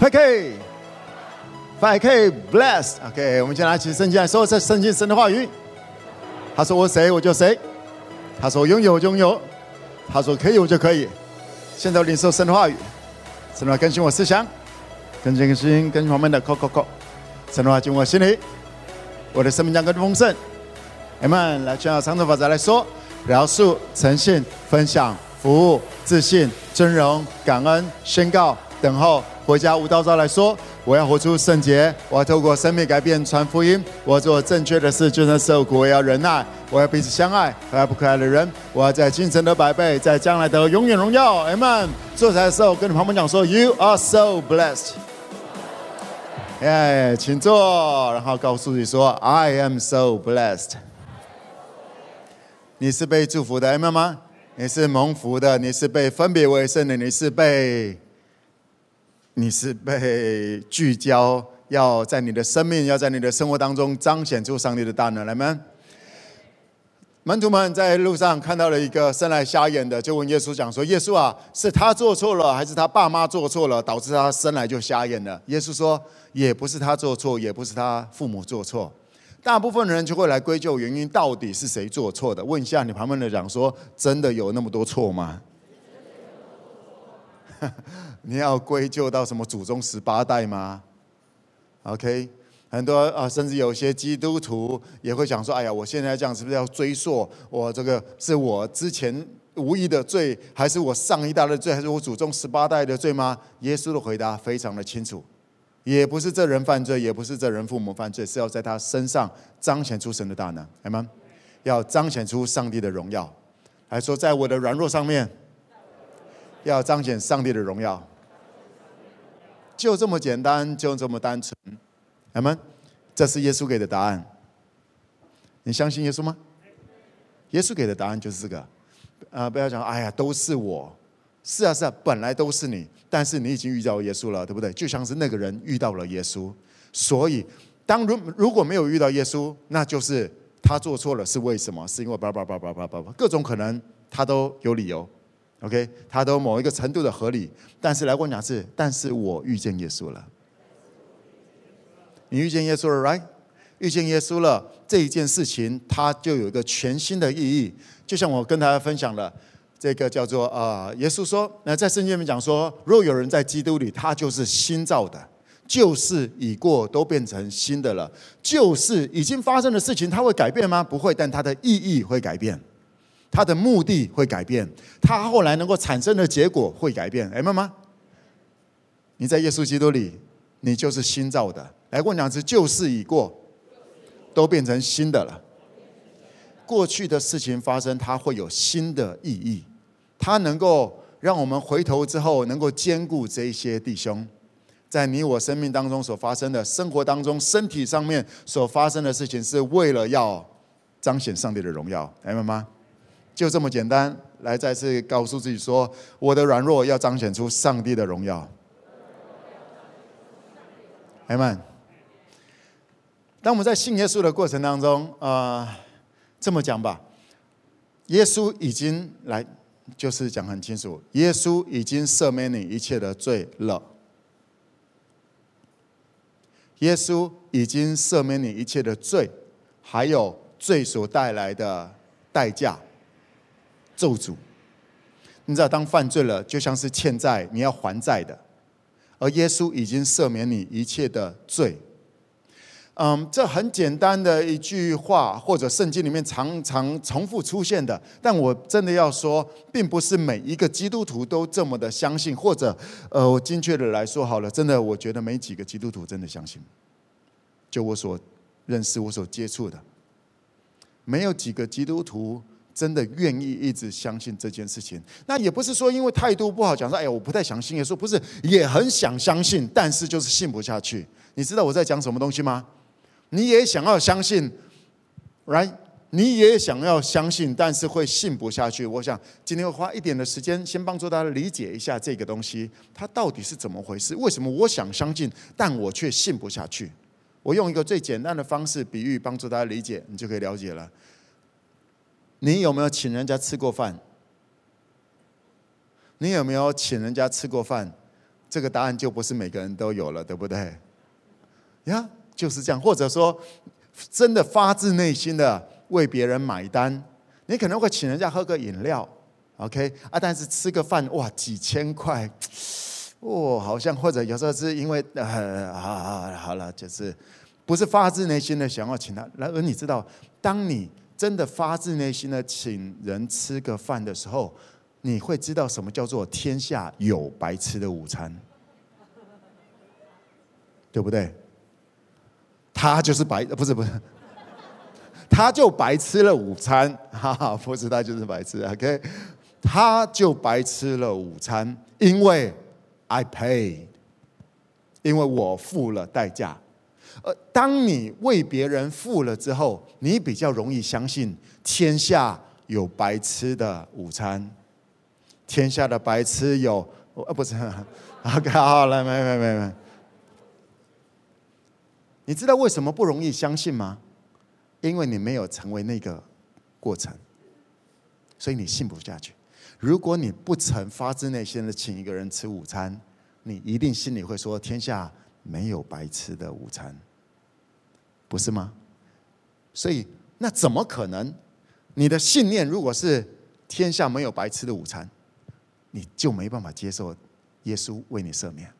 5K。5K blessed。OK，我们先拿起圣经来说这圣经神的话语。他说我谁我就谁，他说拥有拥有，他说可以我就可以。现在领受神的话语，神的话更新我思想，更新更新更新旁边的扣扣扣。神的话进我心里，我的生命将更丰盛。m。来，就要长头法则来说，描述、诚信、分享、服务、自信、尊荣、感恩、宣告、等候。回家无道招来说，我要活出圣洁，我要透过生命改变传福音，我要做正确的事，就算受苦，我要忍耐，我要彼此相爱，和不可爱的人，我要在今生得百倍，在将来得永远荣耀。Amen。坐起来的时候，跟你旁边讲说，You are so blessed。耶，请坐，然后告诉自己说，I am so blessed。你是被祝福的，Amen 吗？你是蒙福的，你是被分别为圣的，你是被。你是被聚焦，要在你的生命，要在你的生活当中彰显出上帝的大能，来吗？门徒们在路上看到了一个生来瞎眼的，就问耶稣讲说：“耶稣啊，是他做错了，还是他爸妈做错了，导致他生来就瞎眼了？”耶稣说：“也不是他做错，也不是他父母做错。大部分人就会来归咎原因，到底是谁做错的？问一下你旁边的讲说，真的有那么多错吗？”你要归咎到什么祖宗十八代吗？OK，很多啊，甚至有些基督徒也会想说：“哎呀，我现在这样是不是要追溯我这个是我之前无意的罪，还是我上一代的罪，还是我祖宗十八代的罪吗？”耶稣的回答非常的清楚，也不是这人犯罪，也不是这人父母犯罪，是要在他身上彰显出神的大能，阿们，要彰显出上帝的荣耀，还说在我的软弱上面。要彰显上帝的荣耀，就这么简单，就这么单纯，阿们，这是耶稣给的答案。你相信耶稣吗？耶稣给的答案就是这个。啊，不要讲，哎呀，都是我。是啊，是啊，本来都是你，但是你已经遇到耶稣了，对不对？就像是那个人遇到了耶稣，所以当如如果没有遇到耶稣，那就是他做错了，是为什么？是因为叭叭叭叭叭叭叭，各种可能，他都有理由。OK，他都某一个程度的合理，但是来跟我讲是，但是我遇见耶稣了。你遇见耶稣了，right？遇见耶稣了，这一件事情它就有一个全新的意义。就像我跟大家分享的，这个叫做啊，耶稣说，那在圣经里面讲说，若有人在基督里，他就是新造的，旧事已过，都变成新的了。旧事已经发生的事情，它会改变吗？不会，但它的意义会改变。他的目的会改变，他后来能够产生的结果会改变，明白吗？你在耶稣基督里，你就是新造的。来，我讲是旧事已过，都变成新的了。过去的事情发生，它会有新的意义，它能够让我们回头之后，能够兼顾这一些弟兄，在你我生命当中所发生的生活当中，身体上面所发生的事情，是为了要彰显上帝的荣耀，明白吗？就这么简单，来再次告诉自己说：我的软弱要彰显出上帝的荣耀。阿门。当我们在信耶稣的过程当中，啊、呃，这么讲吧，耶稣已经来，就是讲很清楚，耶稣已经赦免你一切的罪了。耶稣已经赦免你一切的罪，还有罪所带来的代价。咒诅，你知道，当犯罪了，就像是欠债，你要还债的。而耶稣已经赦免你一切的罪。嗯，这很简单的一句话，或者圣经里面常常重复出现的。但我真的要说，并不是每一个基督徒都这么的相信，或者，呃，我精确的来说好了，真的，我觉得没几个基督徒真的相信。就我所认识、我所接触的，没有几个基督徒。真的愿意一直相信这件事情，那也不是说因为态度不好讲说，哎呀，我不太想信也说，不是，也很想相信，但是就是信不下去。你知道我在讲什么东西吗？你也想要相信，right？你也想要相信，但是会信不下去。我想今天会花一点的时间，先帮助大家理解一下这个东西，它到底是怎么回事？为什么我想相信，但我却信不下去？我用一个最简单的方式比喻，帮助大家理解，你就可以了解了。你有没有请人家吃过饭？你有没有请人家吃过饭？这个答案就不是每个人都有了，对不对？呀，就是这样。或者说，真的发自内心的为别人买单，你可能会请人家喝个饮料，OK 啊？但是吃个饭，哇，几千块，哦，好像或者有时候是因为呃，好好好了，就是不是发自内心的想要请他。然而你知道，当你真的发自内心的请人吃个饭的时候，你会知道什么叫做天下有白吃的午餐，对不对？他就是白，不是不是，他就白吃了午餐，哈哈，不是他就是白吃，OK，他就白吃了午餐，因为 I paid，因为我付了代价。呃，当你为别人付了之后，你比较容易相信天下有白吃的午餐。天下的白痴有，呃，不是，OK，好，了，没没没没。你知道为什么不容易相信吗？因为你没有成为那个过程，所以你信不下去。如果你不曾发自内心的请一个人吃午餐，你一定心里会说：天下没有白吃的午餐，不是吗？所以那怎么可能？你的信念如果是天下没有白吃的午餐，你就没办法接受耶稣为你赦免，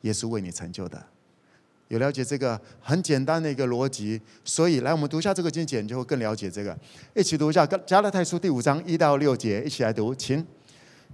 耶稣为你成就的。有了解这个很简单的一个逻辑，所以来我们读一下这个经节，你就会更了解这个。一起读一下《加拉太书》第五章一到六节，一起来读，请。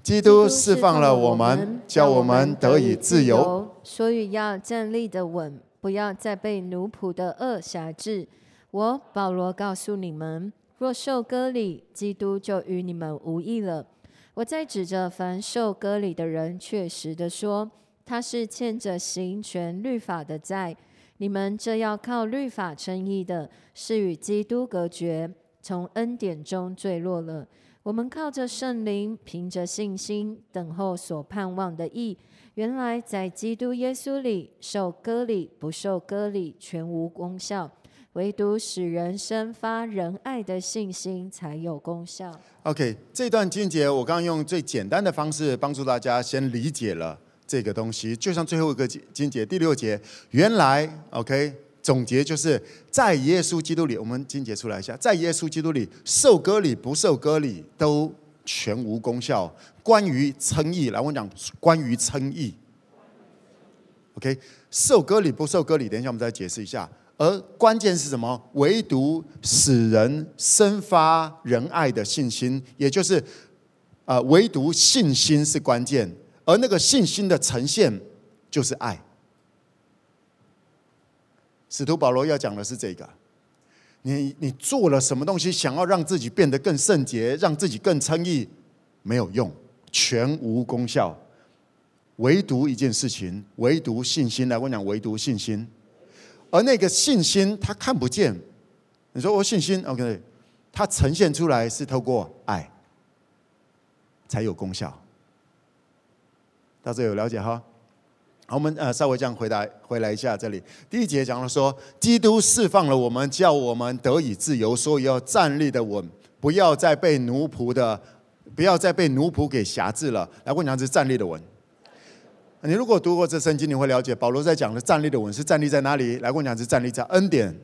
基督释放了我们，叫我们得以自由，所以要站立的稳，不要再被奴仆的恶辖制。我保罗告诉你们，若受割礼，基督就与你们无异了。我在指着凡受割礼的人，确实的说，他是欠着行全律法的债。你们这要靠律法称义的，是与基督隔绝，从恩典中坠落了。我们靠着圣灵，凭着信心等候所盼望的义。原来在基督耶稣里，受割礼不受割礼全无功效。唯独使人生发仁爱的信心才有功效。OK，这段经节我刚刚用最简单的方式帮助大家先理解了这个东西。就像最后一个经节第六节，原来 OK 总结就是在耶稣基督里，我们经节出来一下，在耶稣基督里受割礼不受割礼都全无功效。关于称义，来我讲关于称义。OK，受割礼不受割礼，等一下我们再解释一下。而关键是什么？唯独使人生发仁爱的信心，也就是，啊，唯独信心是关键。而那个信心的呈现，就是爱。使徒保罗要讲的是这个：你你做了什么东西，想要让自己变得更圣洁，让自己更称义，没有用，全无功效。唯独一件事情，唯独信心。来，我讲唯独信心。而那个信心，他看不见。你说我信心，OK，它呈现出来是透过爱，才有功效。大家有了解哈？好，我们呃稍微这样回答回来一下这里。第一节讲了说，基督释放了我们，叫我们得以自由，所以要站立的稳，不要再被奴仆的，不要再被奴仆给挟制了。来，我讲是站立的稳。你如果读过这圣经，你会了解保罗在讲的站立的稳是站立在哪里？来，我讲是站立在恩典，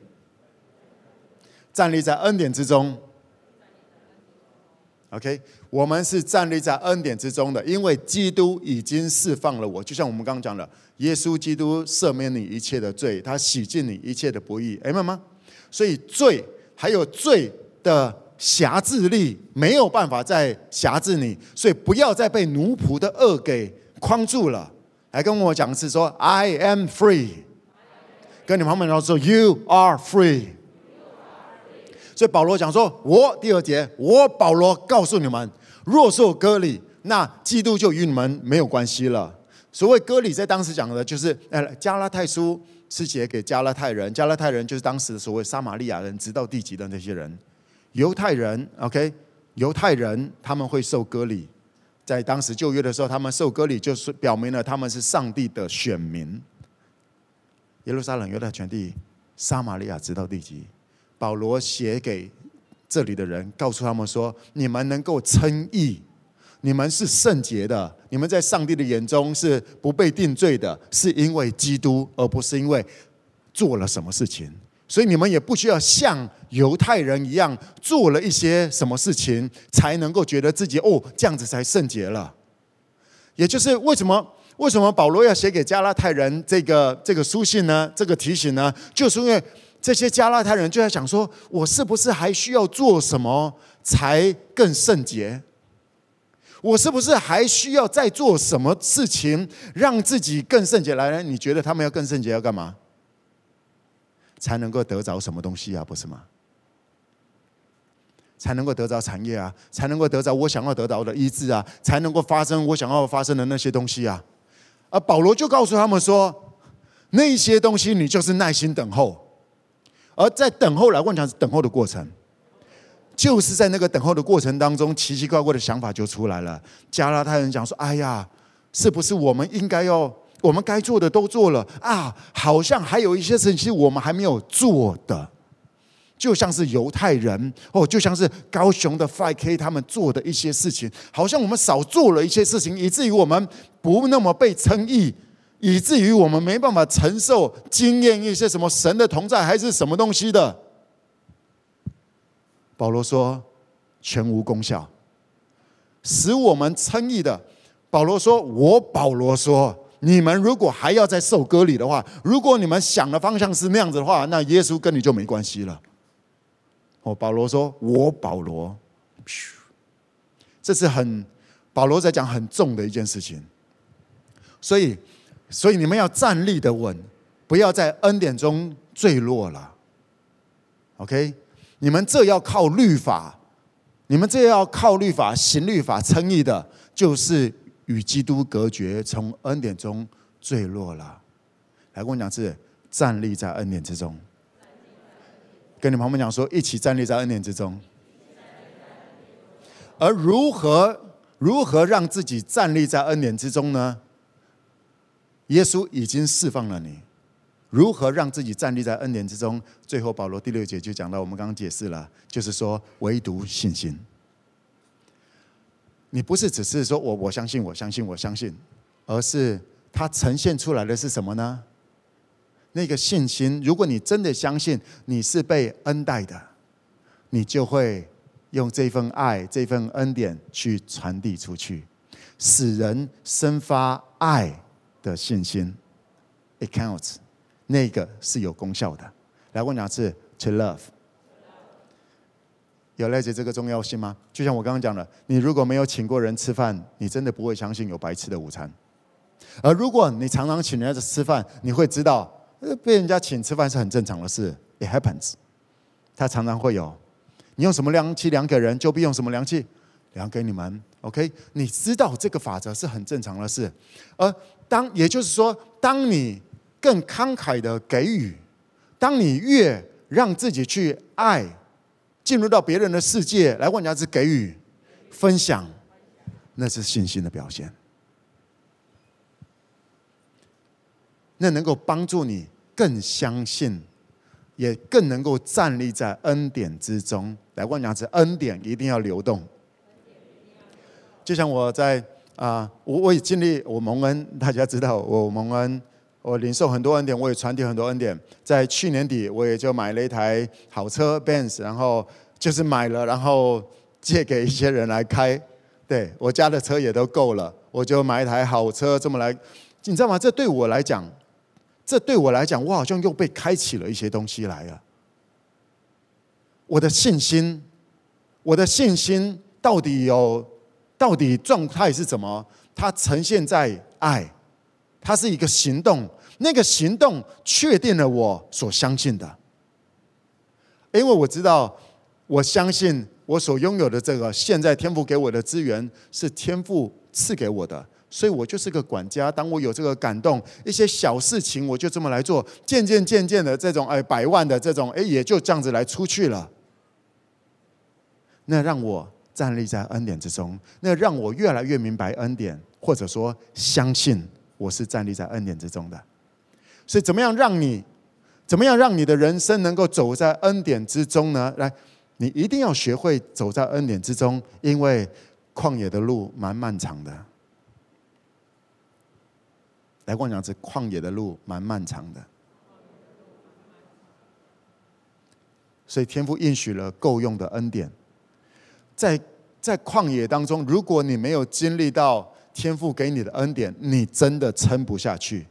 站立在恩典之中。OK，我们是站立在恩典之中的，因为基督已经释放了我。就像我们刚刚讲的，耶稣基督赦免你一切的罪，他洗净你一切的不义，明白吗？所以罪还有罪的辖制力没有办法再辖制你，所以不要再被奴仆的恶给框住了。来跟我讲是说，I am free。跟你旁边人说，You are free。所以保罗讲说，我第二节，我保罗告诉你们，若受割礼，那基督就与你们没有关系了。所谓割礼，在当时讲的就是，呃，加拉太书是写给加拉太人，加拉太人就是当时的所谓撒玛利亚人，直到地极的那些人。犹太人，OK，犹太人他们会受割礼。在当时旧约的时候，他们受割礼，就是表明了他们是上帝的选民。耶路撒冷、犹太全地、撒玛利亚直到地极。保罗写给这里的人，告诉他们说：你们能够称义，你们是圣洁的，你们在上帝的眼中是不被定罪的，是因为基督，而不是因为做了什么事情。所以你们也不需要像犹太人一样做了一些什么事情，才能够觉得自己哦，这样子才圣洁了。也就是为什么为什么保罗要写给加拉太人这个这个书信呢？这个提醒呢，就是因为这些加拉太人就在想说，我是不是还需要做什么才更圣洁？我是不是还需要再做什么事情让自己更圣洁？来来，你觉得他们要更圣洁要干嘛？才能够得着什么东西啊？不是吗？才能够得着产业啊，才能够得着我想要得到的医治啊，才能够发生我想要发生的那些东西啊。而保罗就告诉他们说，那些东西你就是耐心等候，而在等候来问讲是等候的过程，就是在那个等候的过程当中，奇奇怪怪的想法就出来了。加拉太人讲说：“哎呀，是不是我们应该要，我们该做的都做了啊？好像还有一些事情我们还没有做的。”就像是犹太人哦，就像是高雄的 5K 他们做的一些事情，好像我们少做了一些事情，以至于我们不那么被称义，以至于我们没办法承受经验一些什么神的同在还是什么东西的。保罗说全无功效，使我们称义的。保罗说：“我保罗说，你们如果还要再受割礼的话，如果你们想的方向是那样子的话，那耶稣跟你就没关系了。”哦，保罗说：“我保罗，这是很保罗在讲很重的一件事情。所以，所以你们要站立的稳，不要在恩典中坠落了。OK，你们这要靠律法，你们这要靠律法行律法称义的，就是与基督隔绝，从恩典中坠落了。来跟我讲，是站立在恩典之中。”跟你旁边讲说，一起站立在恩典之中。而如何如何让自己站立在恩典之中呢？耶稣已经释放了你，如何让自己站立在恩典之中？最后保罗第六节就讲到，我们刚刚解释了，就是说唯独信心。你不是只是说我我相信我相信我相信，而是它呈现出来的是什么呢？那个信心，如果你真的相信你是被恩待的，你就会用这份爱、这份恩典去传递出去，使人生发爱的信心。It counts，那个是有功效的。来，问两次 to love，有了解这个重要性吗？就像我刚刚讲的，你如果没有请过人吃饭，你真的不会相信有白吃的午餐。而如果你常常请人家吃饭，你会知道。被人家请吃饭是很正常的事，It happens。他常常会有，你用什么量器量给人，就必用什么量器量给你们。OK，你知道这个法则是很正常的事。而当也就是说，当你更慷慨的给予，当你越让自己去爱，进入到别人的世界来问人家是给予、分享，那是信心的表现。那能够帮助你更相信，也更能够站立在恩典之中。来，我讲是恩典一定要流动。就像我在啊，我我也尽力我蒙恩，大家知道我蒙恩，我领受很多恩典，我也传递很多恩典。在去年底，我也就买了一台好车 Benz，然后就是买了，然后借给一些人来开。对，我家的车也都够了，我就买一台好车，这么来，你知道吗？这对我来讲。这对我来讲，我好像又被开启了一些东西来了。我的信心，我的信心到底有，到底状态是怎么？它呈现在爱，它是一个行动，那个行动确定了我所相信的。因为我知道，我相信我所拥有的这个现在天赋给我的资源是天赋赐给我的。所以我就是个管家。当我有这个感动，一些小事情我就这么来做。渐渐渐渐的，这种哎百万的这种哎也就这样子来出去了。那让我站立在恩典之中，那让我越来越明白恩典，或者说相信我是站立在恩典之中的。所以怎么样让你，怎么样让你的人生能够走在恩典之中呢？来，你一定要学会走在恩典之中，因为旷野的路蛮漫长的。来我讲，这旷野的路蛮漫长的。所以天父应许了够用的恩典，在在旷野当中，如果你没有经历到天父给你的恩典，你真的撑不下去。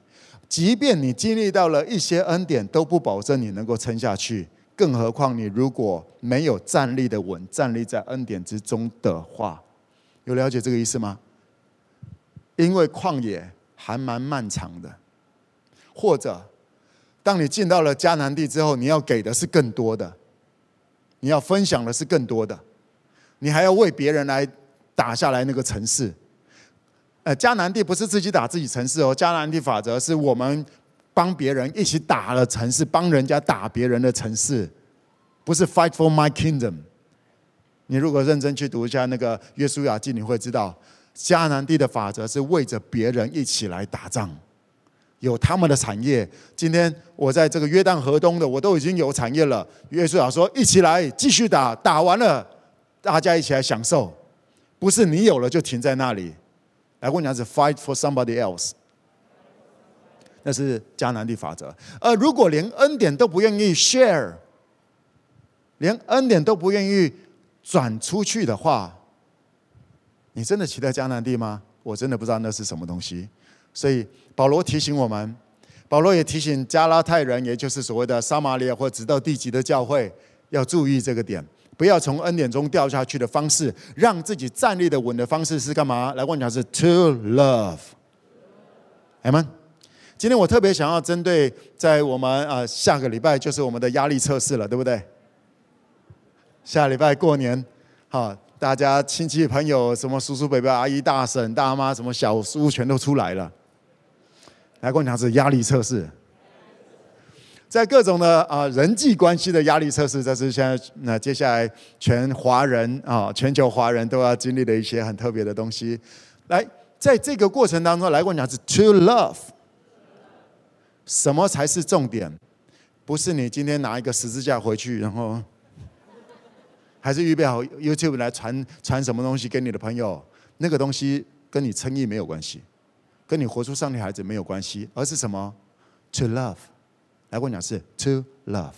即便你经历到了一些恩典，都不保证你能够撑下去。更何况你如果没有站立的稳，站立在恩典之中的话，有了解这个意思吗？因为旷野还蛮漫长的，或者当你进到了迦南地之后，你要给的是更多的。你要分享的是更多的，你还要为别人来打下来那个城市。呃，迦南地不是自己打自己城市哦，迦南地法则是我们帮别人一起打了城市，帮人家打别人的城市，不是 fight for my kingdom。你如果认真去读一下那个约书亚记，你会知道迦南地的法则是为着别人一起来打仗。有他们的产业。今天我在这个约旦河东的，我都已经有产业了。约书亚说：“一起来，继续打，打完了，大家一起来享受。不是你有了就停在那里。来，我讲是 fight for somebody else。那是迦南地法则。而如果连恩典都不愿意 share，连恩典都不愿意转出去的话，你真的期待迦南地吗？我真的不知道那是什么东西。所以。保罗提醒我们，保罗也提醒加拉太人，也就是所谓的撒玛利亚或直到地极的教会，要注意这个点，不要从恩典中掉下去的方式，让自己站立的稳的方式是干嘛？来，我讲是 to love，阿们。今天我特别想要针对在我们啊下个礼拜就是我们的压力测试了，对不对？下礼拜过年，好，大家亲戚朋友什么叔叔伯伯、阿姨大婶、大妈，什么小叔全都出来了。来，跟我讲是压力测试，在各种的啊人际关系的压力测试，这是现在那接下来全华人啊全球华人都要经历的一些很特别的东西。来，在这个过程当中，来我讲是 to love，什么才是重点？不是你今天拿一个十字架回去，然后 还是预备好 YouTube 来传传什么东西给你的朋友，那个东西跟你称义没有关系。跟你活出上帝孩子没有关系，而是什么？To love，来跟我讲是 to love。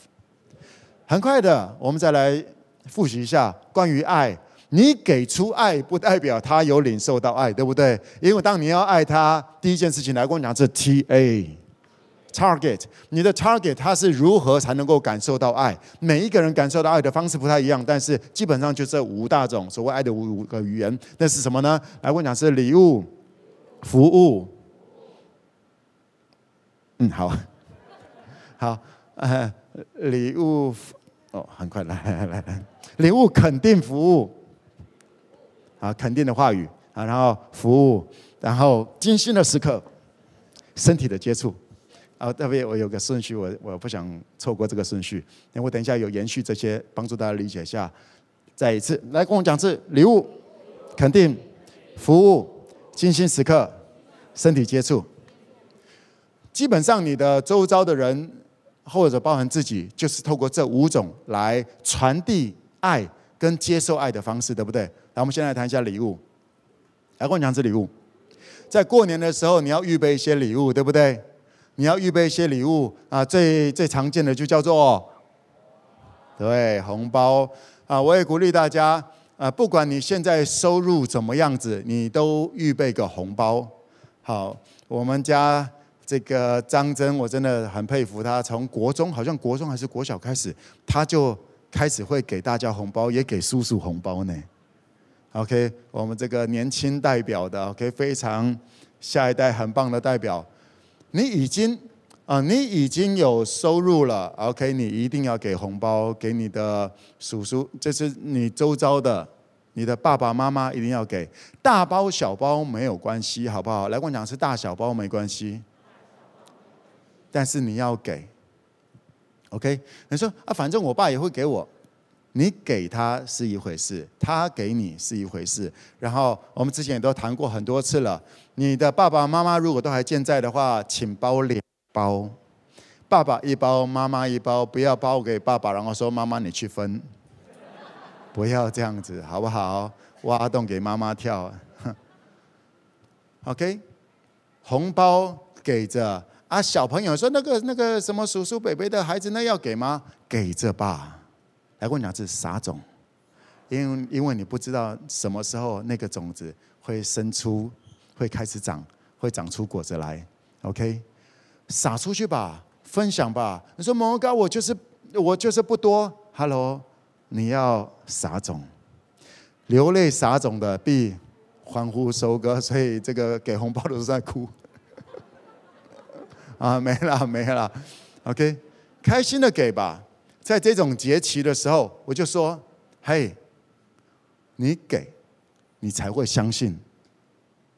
很快的，我们再来复习一下关于爱。你给出爱，不代表他有领受到爱，对不对？因为当你要爱他，第一件事情来跟我讲是 T A，target。你的 target 他是如何才能够感受到爱？每一个人感受到爱的方式不太一样，但是基本上就这五大种所谓爱的五五个语言。那是什么呢？来跟我讲是礼物。服务，嗯，好，好，呃，礼物，哦，很快来来来来，礼物肯定服务，啊，肯定的话语啊，然后服务，然后精心的时刻，身体的接触，啊，特别我有个顺序，我我不想错过这个顺序，那我等一下有延续这些，帮助大家理解一下。再一次来跟我讲是礼物，肯定，服务。精心时刻，身体接触，基本上你的周遭的人，或者包含自己，就是透过这五种来传递爱跟接受爱的方式，对不对？来，我们先来谈一下礼物。来，跟我讲这礼物，在过年的时候，你要预备一些礼物，对不对？你要预备一些礼物啊，最最常见的就叫做，对，红包啊，我也鼓励大家。啊，不管你现在收入怎么样子，你都预备个红包。好，我们家这个张真，我真的很佩服他。从国中，好像国中还是国小开始，他就开始会给大家红包，也给叔叔红包呢。OK，我们这个年轻代表的，OK，非常下一代很棒的代表。你已经啊，你已经有收入了，OK，你一定要给红包给你的叔叔，这是你周遭的。你的爸爸妈妈一定要给，大包小包没有关系，好不好？来跟我讲是大小包没关系，但是你要给，OK？你说啊，反正我爸也会给我，你给他是一回事，他给你是一回事。然后我们之前也都谈过很多次了，你的爸爸妈妈如果都还健在的话，请包两包，爸爸一包，妈妈一包，不要包给爸爸，然后说妈妈你去分。不要这样子，好不好？挖洞给妈妈跳。OK，红包给着啊，小朋友说那个那个什么叔叔伯伯的孩子，那要给吗？给着吧。来，我跟你讲，这撒种，因为因为你不知道什么时候那个种子会生出，会开始长，会长出果子来。OK，撒出去吧，分享吧。你说蒙恩哥，我就是我就是不多。Hello，你要撒种，流泪撒种的必欢呼收割，所以这个给红包的都在哭。啊，没了 没了，OK，开心的给吧。在这种节期的时候，我就说：“嘿，你给，你才会相信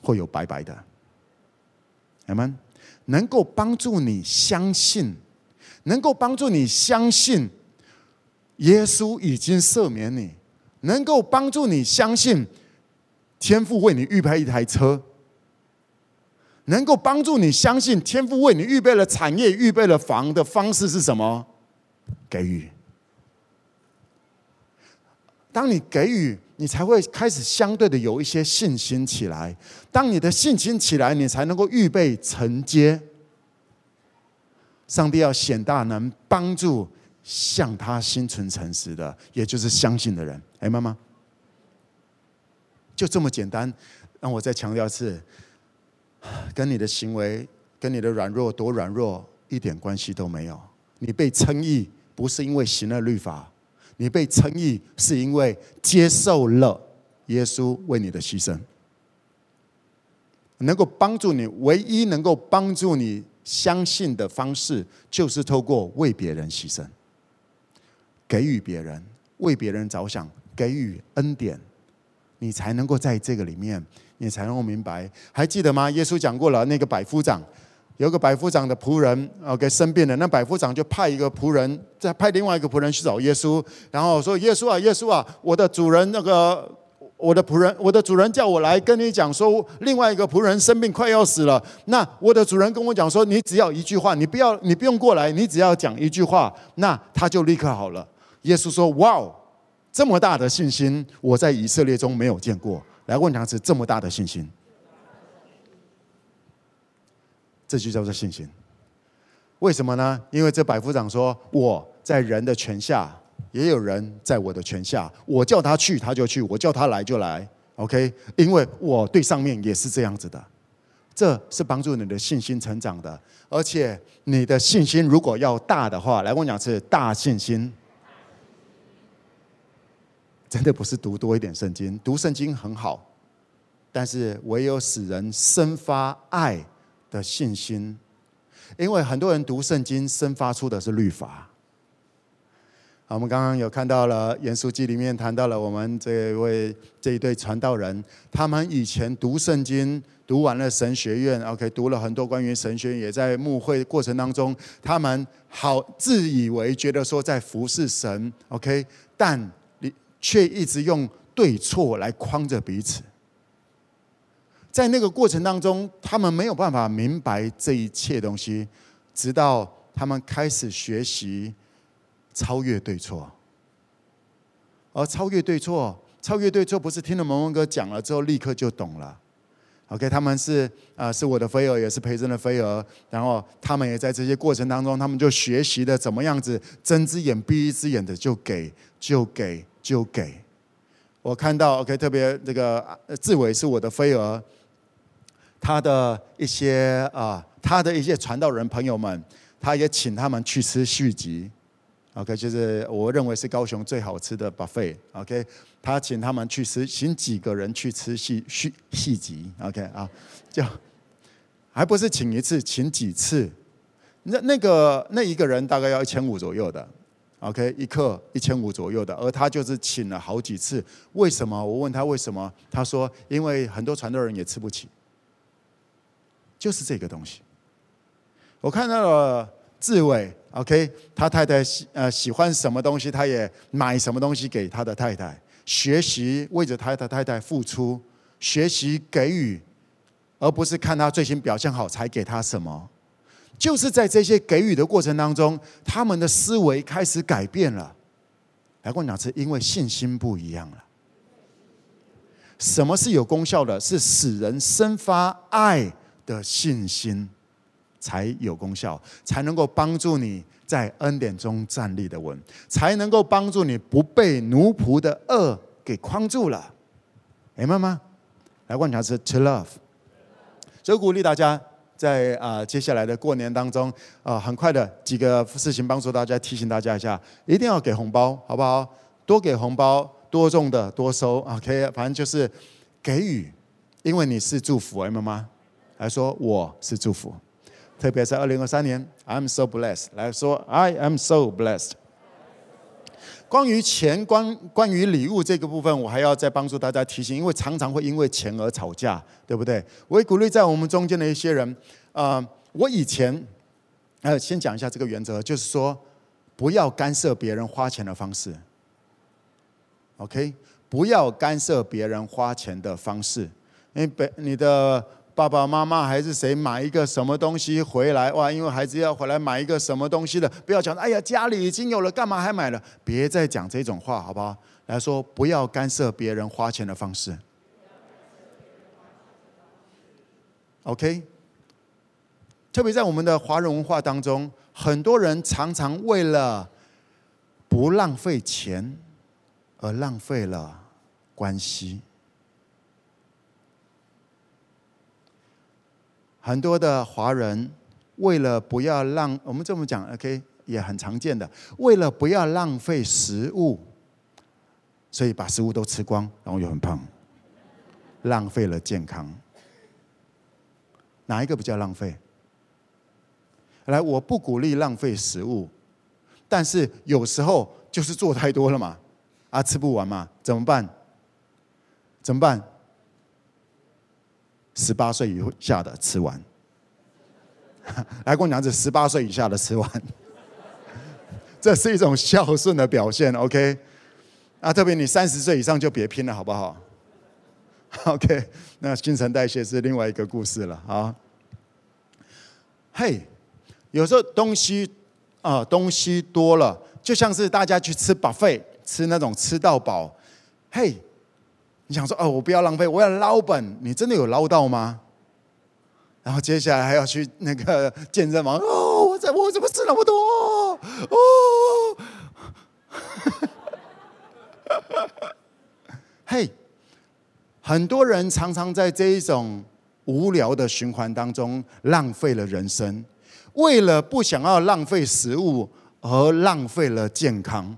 会有白白的。阿们，能够帮助你相信，能够帮助你相信耶稣已经赦免你，能够帮助你相信天父为你预备一台车，能够帮助你相信天父为你预备了产业、预备了房的方式是什么？”给予，当你给予，你才会开始相对的有一些信心起来。当你的信心起来，你才能够预备承接。上帝要显大能，帮助向他心存诚实的，也就是相信的人。哎，妈妈，就这么简单。让我再强调一次，跟你的行为、跟你的软弱多软弱一点关系都没有。你被称义，不是因为行了律法，你被称义是因为接受了耶稣为你的牺牲。能够帮助你，唯一能够帮助你相信的方式，就是透过为别人牺牲，给予别人，为别人着想，给予恩典，你才能够在这个里面，你才能够明白。还记得吗？耶稣讲过了，那个百夫长。有个百夫长的仆人，OK 生病了，那百夫长就派一个仆人，再派另外一个仆人去找耶稣，然后说：“耶稣啊，耶稣啊，我的主人那个我的仆人，我的主人叫我来跟你讲说，另外一个仆人生病快要死了。那我的主人跟我讲说，你只要一句话，你不要你不用过来，你只要讲一句话，那他就立刻好了。”耶稣说：“哇哦，这么大的信心，我在以色列中没有见过。来问他是这么大的信心。”这就叫做信心。为什么呢？因为这百夫长说：“我在人的权下，也有人在我的权下。我叫他去，他就去；我叫他来，就来。”OK，因为我对上面也是这样子的。这是帮助你的信心成长的。而且你的信心如果要大的话，来问讲是大信心。真的不是读多一点圣经，读圣经很好，但是唯有使人生发爱的信心，因为很多人读圣经生发出的是律法。好，我们刚刚有看到了《严书记》里面谈到了我们这位这一对传道人，他们以前读圣经读完了神学院，OK，读了很多关于神学，也在牧会过程当中，他们好自以为觉得说在服侍神，OK，但却一直用对错来框着彼此。在那个过程当中，他们没有办法明白这一切东西，直到他们开始学习超越对错。而超越对错，超越对错不是听了蒙恩哥讲了之后立刻就懂了。OK，他们是啊、是我的飞蛾，也是培珍的飞蛾。然后他们也在这些过程当中，他们就学习的怎么样子睁只眼闭一只眼的就给就给就给。我看到 OK，特别这个志伟是我的飞蛾。他的一些啊，他的一些传道人朋友们，他也请他们去吃续集，OK，就是我认为是高雄最好吃的 buffet，OK，他请他们去吃，请几个人去吃续续续集，OK 啊，就还不是请一次，请几次，那那个那一个人大概要一千五左右的，OK，一克一千五左右的，而他就是请了好几次，为什么？我问他为什么，他说因为很多传道人也吃不起。就是这个东西，我看到了志伟，OK，他太太喜呃喜欢什么东西，他也买什么东西给他的太太，学习为着他的太太付出，学习给予，而不是看他最近表现好才给他什么，就是在这些给予的过程当中，他们的思维开始改变了。来跟我讲，是因为信心不一样了。什么是有功效的？是使人生发爱的信心才有功效，才能够帮助你在恩典中站立的稳，才能够帮助你不被奴仆的恶给框住了。明白吗？来，观察是 to love，所以鼓励大家在啊接下来的过年当中啊，很快的几个事情帮助大家，提醒大家一下，一定要给红包，好不好？多给红包，多种的多收，OK，反正就是给予，因为你是祝福，明白吗？来说我是祝福，特别在二零二三年，I'm so blessed，来说 I am so blessed。关于钱，关关于礼物这个部分，我还要再帮助大家提醒，因为常常会因为钱而吵架，对不对？我也鼓励在我们中间的一些人，啊、我以前，呃，先讲一下这个原则，就是说，不要干涉别人花钱的方式，OK？不要干涉别人花钱的方式，因为被你的。爸爸妈妈还是谁买一个什么东西回来哇？因为孩子要回来买一个什么东西的，不要讲哎呀，家里已经有了，干嘛还买了？别再讲这种话，好不好？来说，不要干涉别人花钱的方式。OK，特别在我们的华人文化当中，很多人常常为了不浪费钱而浪费了关系。很多的华人为了不要浪我们这么讲，OK，也很常见的，为了不要浪费食物，所以把食物都吃光，然后又很胖，浪费了健康。哪一个比较浪费？来，我不鼓励浪费食物，但是有时候就是做太多了嘛，啊，吃不完嘛，怎么办？怎么办？十八岁以下的吃完，来跟我讲，这十八岁以下的吃完，这是一种孝顺的表现，OK？啊，特别你三十岁以上就别拼了，好不好？OK？那新陈代谢是另外一个故事了啊。嘿，有时候东西啊，东西多了，就像是大家去吃饱饭吃那种吃到饱，嘿。你想说哦，我不要浪费，我要捞本。你真的有捞到吗？然后接下来还要去那个健身房哦，我怎我怎么吃那么多哦？嘿，很多人常常在这一种无聊的循环当中浪费了人生，为了不想要浪费食物而浪费了健康。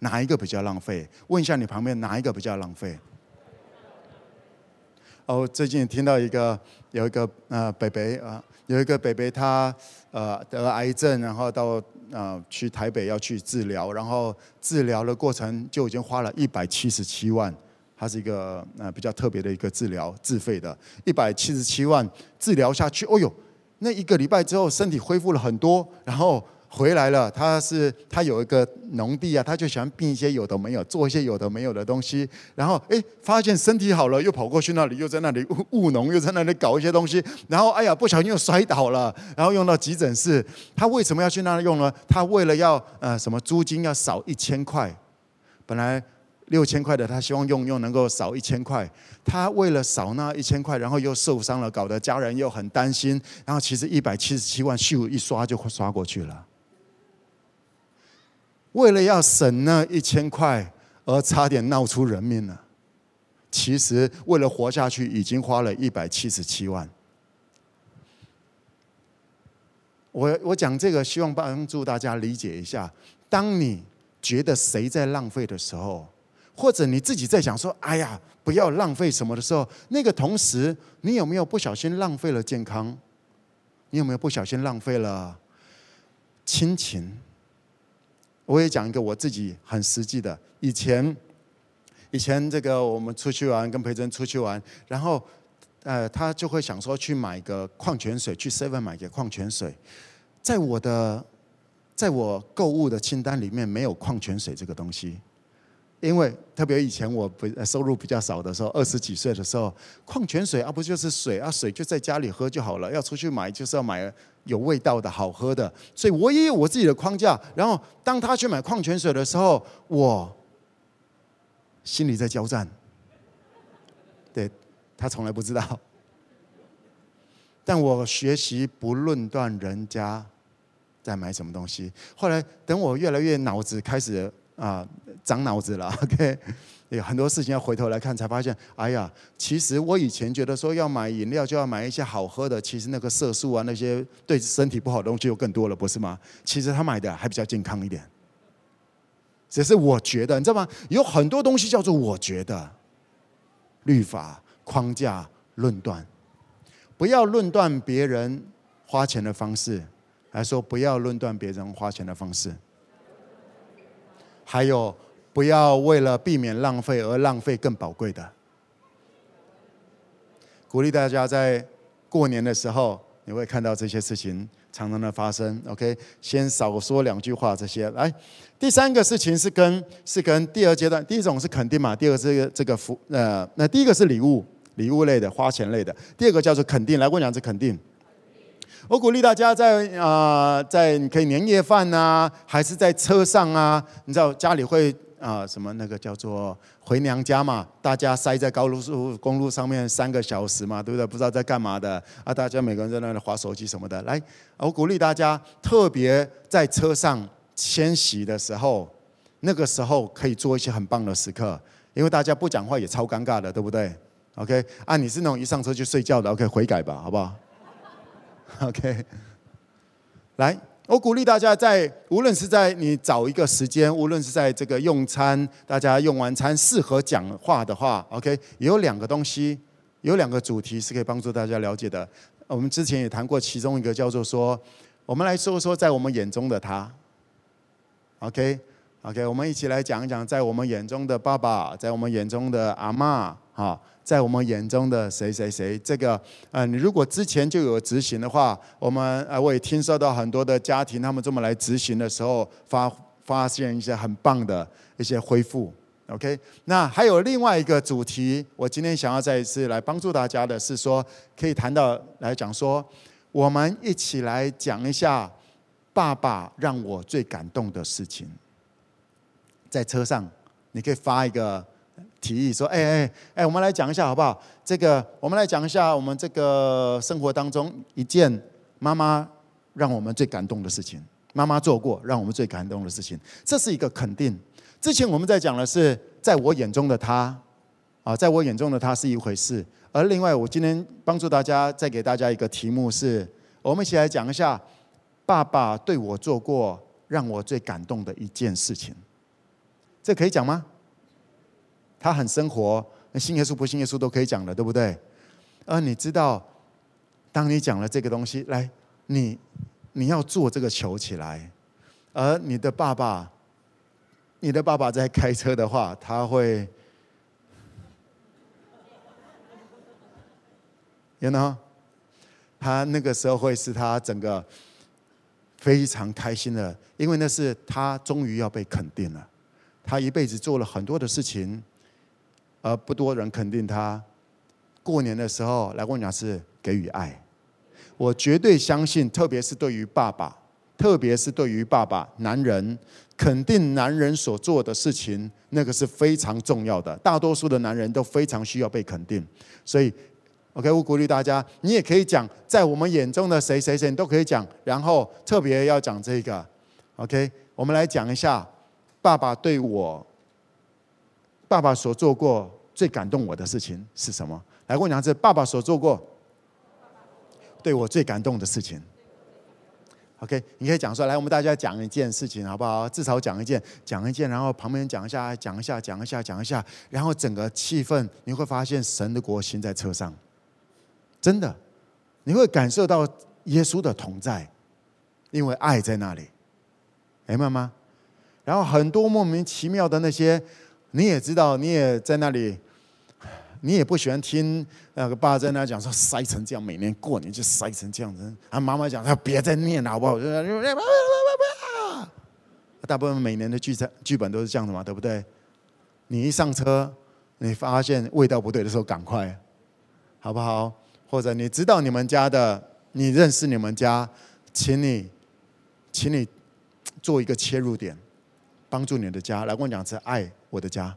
哪一个比较浪费？问一下你旁边哪一个比较浪费？哦，最近听到一个有一个呃北北啊，有一个北北他呃得了癌症，然后到、呃、去台北要去治疗，然后治疗的过程就已经花了一百七十七万，他是一个呃比较特别的一个治疗自费的，一百七十七万治疗下去，哦哟，那一个礼拜之后身体恢复了很多，然后。回来了，他是他有一个农地啊，他就喜欢并一些有的没有，做一些有的没有的东西。然后哎，发现身体好了，又跑过去那里，又在那里务农，又在那里搞一些东西。然后哎呀，不小心又摔倒了，然后用到急诊室。他为什么要去那里用呢？他为了要呃什么租金要少一千块，本来六千块的，他希望用用能够少一千块。他为了少那一千块，然后又受伤了，搞得家人又很担心。然后其实一百七十七万咻一刷就刷过去了。为了要省那一千块，而差点闹出人命了。其实为了活下去，已经花了一百七十七万。我我讲这个，希望帮助大家理解一下：当你觉得谁在浪费的时候，或者你自己在想说“哎呀，不要浪费什么”的时候，那个同时，你有没有不小心浪费了健康？你有没有不小心浪费了亲情？我也讲一个我自己很实际的，以前，以前这个我们出去玩，跟培珍出去玩，然后，呃，他就会想说去买个矿泉水，去 Seven 买个矿泉水，在我的，在我购物的清单里面没有矿泉水这个东西，因为特别以前我不收入比较少的时候，二十几岁的时候，矿泉水啊不就是水啊，水就在家里喝就好了，要出去买就是要买。有味道的好喝的，所以我也有我自己的框架。然后当他去买矿泉水的时候，我心里在交战。对他从来不知道。但我学习不论断人家在买什么东西。后来等我越来越脑子开始啊长脑子了，OK，有很多事情要回头来看，才发现，哎呀，其实我以前觉得说要买饮料就要买一些好喝的，其实那个色素啊那些对身体不好的东西又更多了，不是吗？其实他买的还比较健康一点。只是我觉得，你知道吗？有很多东西叫做我觉得，律法框架论断。不要论断别人花钱的方式，还说不要论断别人花钱的方式。还有，不要为了避免浪费而浪费更宝贵的。鼓励大家在过年的时候，你会看到这些事情常常的发生。OK，先少说两句话。这些来，第三个事情是跟是跟第二阶段，第一种是肯定嘛，第二个是这个福呃，那第一个是礼物。礼物类的、花钱类的，第二个叫做肯定。来，我讲是肯定。我鼓励大家在啊、在你可以年夜饭啊，还是在车上啊？你知道家里会啊、什么那个叫做回娘家嘛？大家塞在高速公路上面三个小时嘛，对不对？不知道在干嘛的啊？大家每个人在那里划手机什么的。来，我鼓励大家，特别在车上迁徙的时候，那个时候可以做一些很棒的时刻，因为大家不讲话也超尴尬的，对不对？OK，啊，你是那种一上车就睡觉的，OK，悔改吧，好不好 OK，来，我鼓励大家在无论是在你找一个时间，无论是在这个用餐，大家用完餐适合讲话的话，OK，有两个东西，有两个主题是可以帮助大家了解的。我们之前也谈过其中一个叫做说，我们来说说在我们眼中的他，OK，OK，、OK? OK, 我们一起来讲一讲在我们眼中的爸爸，在我们眼中的阿嬷，哈。在我们眼中的谁谁谁，这个，嗯，你如果之前就有执行的话，我们呃，我也听说到很多的家庭，他们这么来执行的时候，发发现一些很棒的一些恢复。OK，那还有另外一个主题，我今天想要再一次来帮助大家的是说，可以谈到来讲说，我们一起来讲一下爸爸让我最感动的事情。在车上，你可以发一个。提议说：“哎哎哎，我们来讲一下好不好？这个，我们来讲一下我们这个生活当中一件妈妈让我们最感动的事情，妈妈做过让我们最感动的事情，这是一个肯定。之前我们在讲的是在我眼中的她，啊，在我眼中的她是一回事。而另外，我今天帮助大家再给大家一个题目是，我们一起来讲一下爸爸对我做过让我最感动的一件事情。这可以讲吗？”他很生活，信耶稣不信耶稣都可以讲的，对不对？而你知道，当你讲了这个东西，来，你你要做这个球起来，而你的爸爸，你的爸爸在开车的话，他会，you know，他那个时候会是他整个非常开心的，因为那是他终于要被肯定了，他一辈子做了很多的事情。而不多人肯定他。过年的时候来跟我讲是给予爱，我绝对相信，特别是对于爸爸，特别是对于爸爸男人，肯定男人所做的事情，那个是非常重要的。大多数的男人都非常需要被肯定，所以，OK，我鼓励大家，你也可以讲，在我们眼中的谁谁谁，都可以讲。然后特别要讲这个，OK，我们来讲一下爸爸对我。爸爸所做过最感动我的事情是什么？来，跟我讲，这爸爸所做过对我最感动的事情。OK，你可以讲出来。来，我们大家讲一件事情，好不好？至少讲一件，讲一件，然后旁边讲一下，讲一下，讲一下，讲一下，然后整个气氛，你会发现神的国行在车上，真的，你会感受到耶稣的同在，因为爱在那里，明白吗？然后很多莫名其妙的那些。你也知道，你也在那里，你也不喜欢听那个爸在那讲说塞成这样，每年过年就塞成这样子。啊，妈妈讲他别再念了，好不好？大部分每年的剧本剧本都是这样的嘛，对不对？你一上车，你发现味道不对的时候，赶快，好不好？或者你知道你们家的，你认识你们家，请你，请你做一个切入点。帮助你的家，来跟我讲是爱我的家，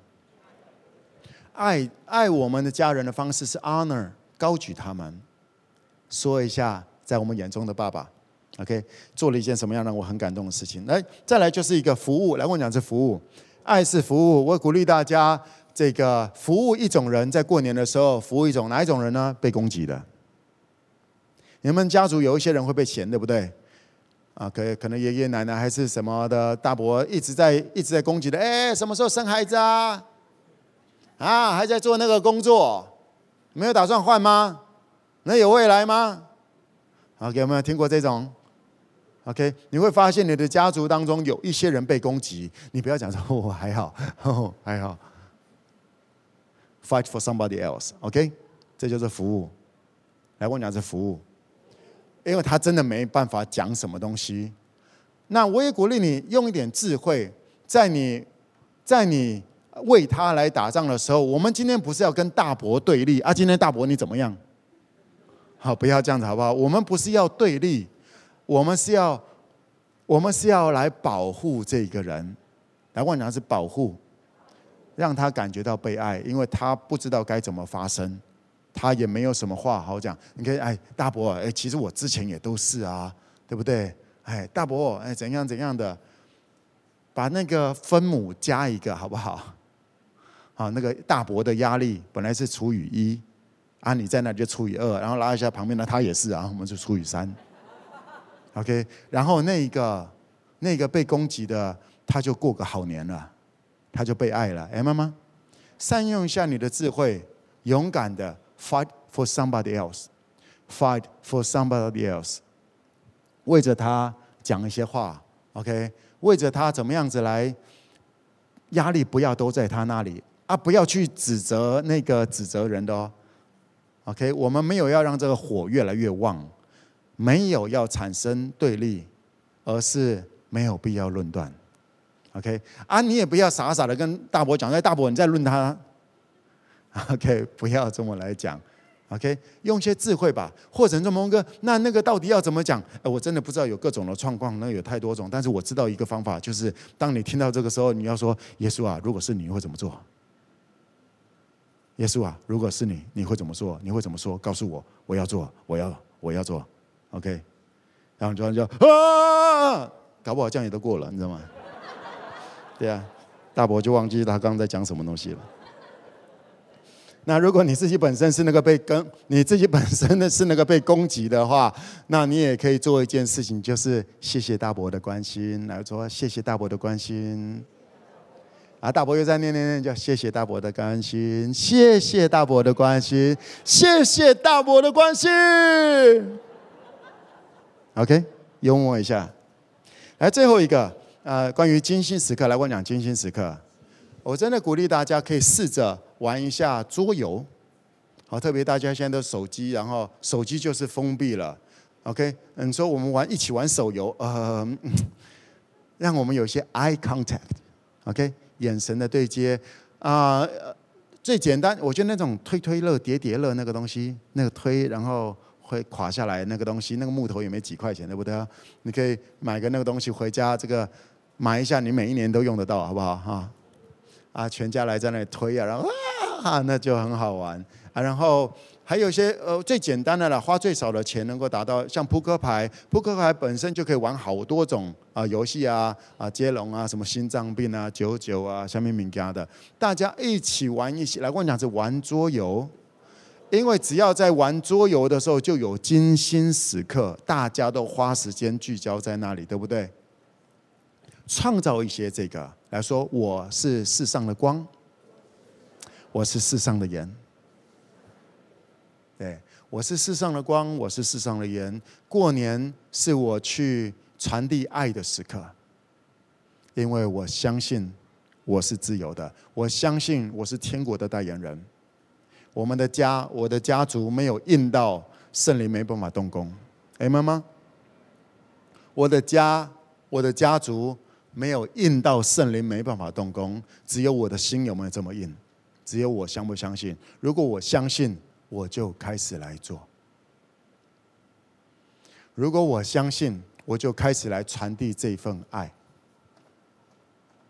爱爱我们的家人的方式是 honor，高举他们，说一下在我们眼中的爸爸，OK，做了一件什么样让我很感动的事情。来，再来就是一个服务，来，我讲是服务，爱是服务。我鼓励大家，这个服务一种人，在过年的时候服务一种哪一种人呢？被攻击的。你们家族有一些人会被嫌，对不对？啊，可可能爷爷奶奶还是什么的大伯一直在一直在攻击的，哎，什么时候生孩子啊？啊，还在做那个工作，没有打算换吗？能有未来吗？OK，有没有听过这种？OK，你会发现你的家族当中有一些人被攻击，你不要讲说哦还好，哦还好，Fight for somebody else，OK，这就是服务。来，我讲是服务。因为他真的没办法讲什么东西，那我也鼓励你用一点智慧，在你，在你为他来打仗的时候，我们今天不是要跟大伯对立啊？今天大伯你怎么样？好，不要这样子好不好？我们不是要对立，我们是要，我们是要来保护这个人，来问他是保护，让他感觉到被爱，因为他不知道该怎么发声。他也没有什么话好讲。你看，哎，大伯，哎，其实我之前也都是啊，对不对？哎，大伯，哎，怎样怎样的，把那个分母加一个好不好？好，那个大伯的压力本来是除以一，啊，你在那就除以二，然后拉一下旁边的他也是啊，我们就除以三。OK，然后那一个那个被攻击的他就过个好年了，他就被爱了。哎，妈妈，善用一下你的智慧，勇敢的。Fight for somebody else. Fight for somebody else. 为着他讲一些话，OK？为着他怎么样子来，压力不要都在他那里啊！不要去指责那个指责人的哦，OK？我们没有要让这个火越来越旺，没有要产生对立，而是没有必要论断，OK？啊，你也不要傻傻的跟大伯讲，哎，大伯你在论他。OK，不要这么来讲。OK，用一些智慧吧。或者说，蒙哥，那那个到底要怎么讲？我真的不知道，有各种的状况，那有太多种。但是我知道一个方法，就是当你听到这个时候，你要说：“耶稣啊，如果是你，会怎么做？”耶稣啊，如果是你，你会怎么做？你会怎么说？告诉我，我要做，我要，我要做。OK，然后就就啊，搞不好这样也都过了，你知道吗？对啊，大伯就忘记他刚刚在讲什么东西了。那如果你自己本身是那个被跟，你自己本身的是那个被攻击的话，那你也可以做一件事情，就是谢谢大伯的关心，来说谢谢大伯的关心。啊，大伯又在念念念，叫谢谢大伯的关心，谢谢大伯的关心，谢谢大伯的关心。OK，幽默一下。来最后一个，呃，关于精心时刻，来我讲精心时刻。我真的鼓励大家可以试着。玩一下桌游，好，特别大家现在都手机，然后手机就是封闭了，OK？你说我们玩一起玩手游，呃，让我们有些 eye contact，OK？眼神的对接啊，最简单，我觉得那种推推乐、叠叠乐那个东西，那个推然后会垮下来那个东西，那个木头也没几块钱，对不对？你可以买个那个东西回家，这个买一下，你每一年都用得到，好不好？哈，啊，全家来在那里推啊，然后。啊，那就很好玩啊！然后还有一些呃，最简单的了，花最少的钱能够达到，像扑克牌，扑克牌本身就可以玩好多种啊游戏啊啊接龙啊，什么心脏病啊、九九啊、下面名家的，大家一起玩一起来，我讲是玩桌游，因为只要在玩桌游的时候就有精心时刻，大家都花时间聚焦在那里，对不对？创造一些这个来说，我是世上的光。我是世上的盐，对，我是世上的光，我是世上的盐。过年是我去传递爱的时刻，因为我相信我是自由的，我相信我是天国的代言人。我们的家，我的家族没有印到圣灵没办法动工，哎，妈妈，我的家，我的家族没有硬到圣灵没办法动工，只有我的心有没有这么硬？只有我相不相信？如果我相信，我就开始来做。如果我相信，我就开始来传递这份爱，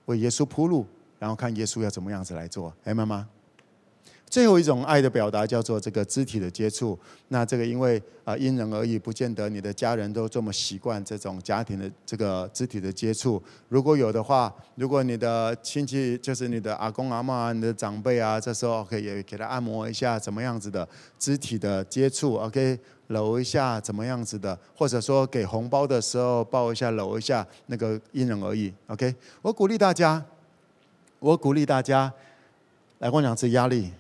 为耶稣铺路，然后看耶稣要怎么样子来做。明白吗，最后一种爱的表达叫做这个肢体的接触。那这个因为啊因人而异，不见得你的家人都这么习惯这种家庭的这个肢体的接触。如果有的话，如果你的亲戚就是你的阿公阿嬷、你的长辈啊，这时候可以也给他按摩一下，怎么样子的肢体的接触？OK，搂一下怎么样子的？或者说给红包的时候抱一下、搂一下，那个因人而异。OK，我鼓励大家，我鼓励大家来跟我讲，是压力。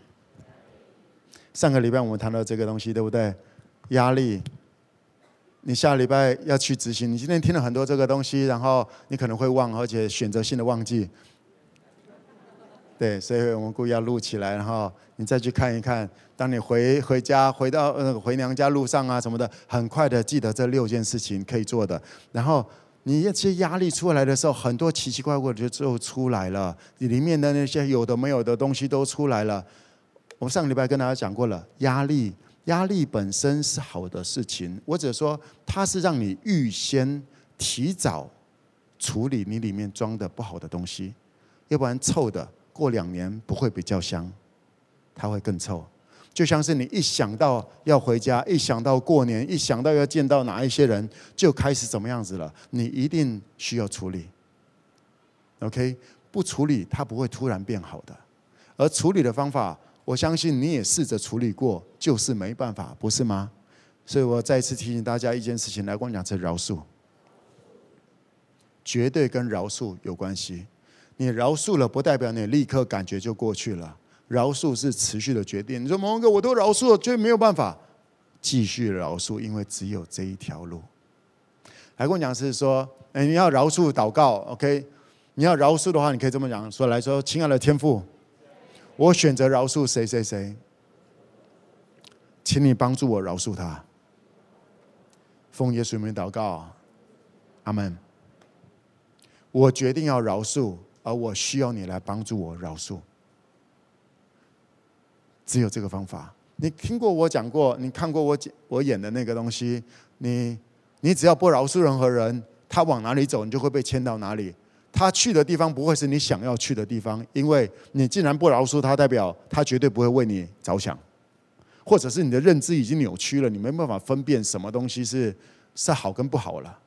上个礼拜我们谈到这个东西，对不对？压力，你下礼拜要去执行。你今天听了很多这个东西，然后你可能会忘，而且选择性的忘记。对，所以我们故意要录起来，然后你再去看一看。当你回回家、回到呃回娘家路上啊什么的，很快的记得这六件事情可以做的。然后你一些压力出来的时候，很多奇奇怪怪的就出来了，你里面的那些有的没有的东西都出来了。我们上个礼拜跟大家讲过了，压力，压力本身是好的事情，或者说它是让你预先提早处理你里面装的不好的东西，要不然臭的过两年不会比较香，它会更臭。就像是你一想到要回家，一想到过年，一想到要见到哪一些人，就开始怎么样子了，你一定需要处理。OK，不处理它不会突然变好的，而处理的方法。我相信你也试着处理过，就是没办法，不是吗？所以我再次提醒大家一件事情，来跟我讲，这饶恕，绝对跟饶恕有关系。你饶恕了，不代表你立刻感觉就过去了。饶恕是持续的决定。你说某个我都饶恕了，绝对没有办法继续饶恕，因为只有这一条路。来跟我讲是说，哎，你要饶恕祷告，OK？你要饶恕的话，你可以这么讲，说来说，亲爱的天父。我选择饶恕谁谁谁，请你帮助我饶恕他。奉耶稣名祷告，阿门。我决定要饶恕，而我需要你来帮助我饶恕。只有这个方法。你听过我讲过，你看过我我演的那个东西，你你只要不饶恕任何人，他往哪里走，你就会被牵到哪里。他去的地方不会是你想要去的地方，因为你既然不饶恕他，代表他绝对不会为你着想，或者是你的认知已经扭曲了，你没办法分辨什么东西是是好跟不好了。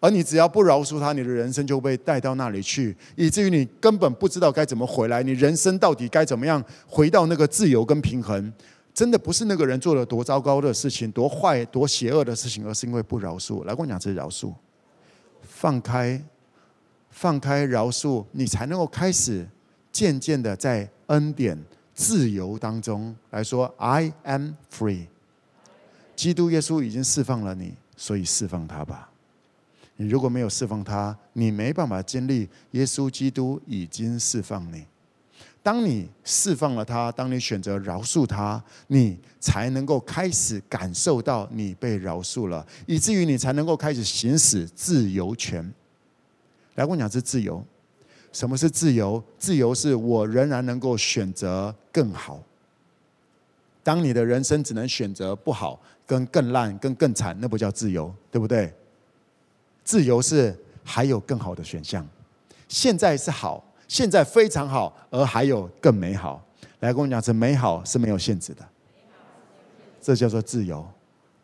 而你只要不饶恕他，你的人生就被带到那里去，以至于你根本不知道该怎么回来。你人生到底该怎么样回到那个自由跟平衡？真的不是那个人做了多糟糕的事情、多坏、多邪恶的事情，而是因为不饶恕。来跟我讲，这饶恕，放开。放开饶恕，你才能够开始渐渐的在恩典自由当中来说，I am free。基督耶稣已经释放了你，所以释放他吧。你如果没有释放他，你没办法经历耶稣基督已经释放你。当你释放了他，当你选择饶恕他，你才能够开始感受到你被饶恕了，以至于你才能够开始行使自由权。来，我讲是自由。什么是自由？自由是我仍然能够选择更好。当你的人生只能选择不好、跟更烂、跟更惨，那不叫自由，对不对？自由是还有更好的选项。现在是好，现在非常好，而还有更美好。来，跟我讲，这美好是没有限制的。这叫做自由。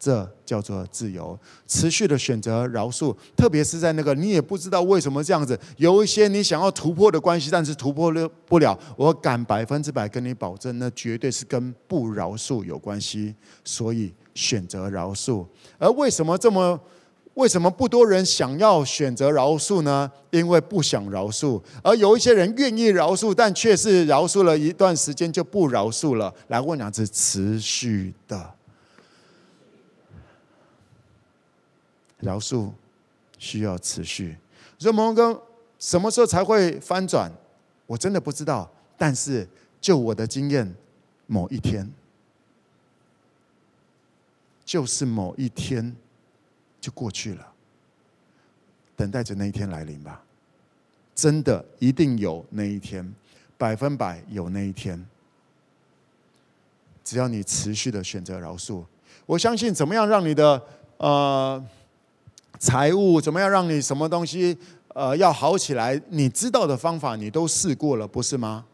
这叫做自由，持续的选择饶恕，特别是在那个你也不知道为什么这样子，有一些你想要突破的关系，但是突破了不了。我敢百分之百跟你保证，那绝对是跟不饶恕有关系。所以选择饶恕。而为什么这么？为什么不多人想要选择饶恕呢？因为不想饶恕。而有一些人愿意饶恕，但却是饶恕了一段时间就不饶恕了。来，问两次持续的。饶恕需要持续。所以，蒙哥什么时候才会翻转？我真的不知道。但是，就我的经验，某一天，就是某一天就过去了。等待着那一天来临吧。真的一定有那一天，百分百有那一天。只要你持续的选择饶恕，我相信怎么样让你的呃。财务怎么样让你什么东西呃要好起来？你知道的方法你都试过了，不是吗？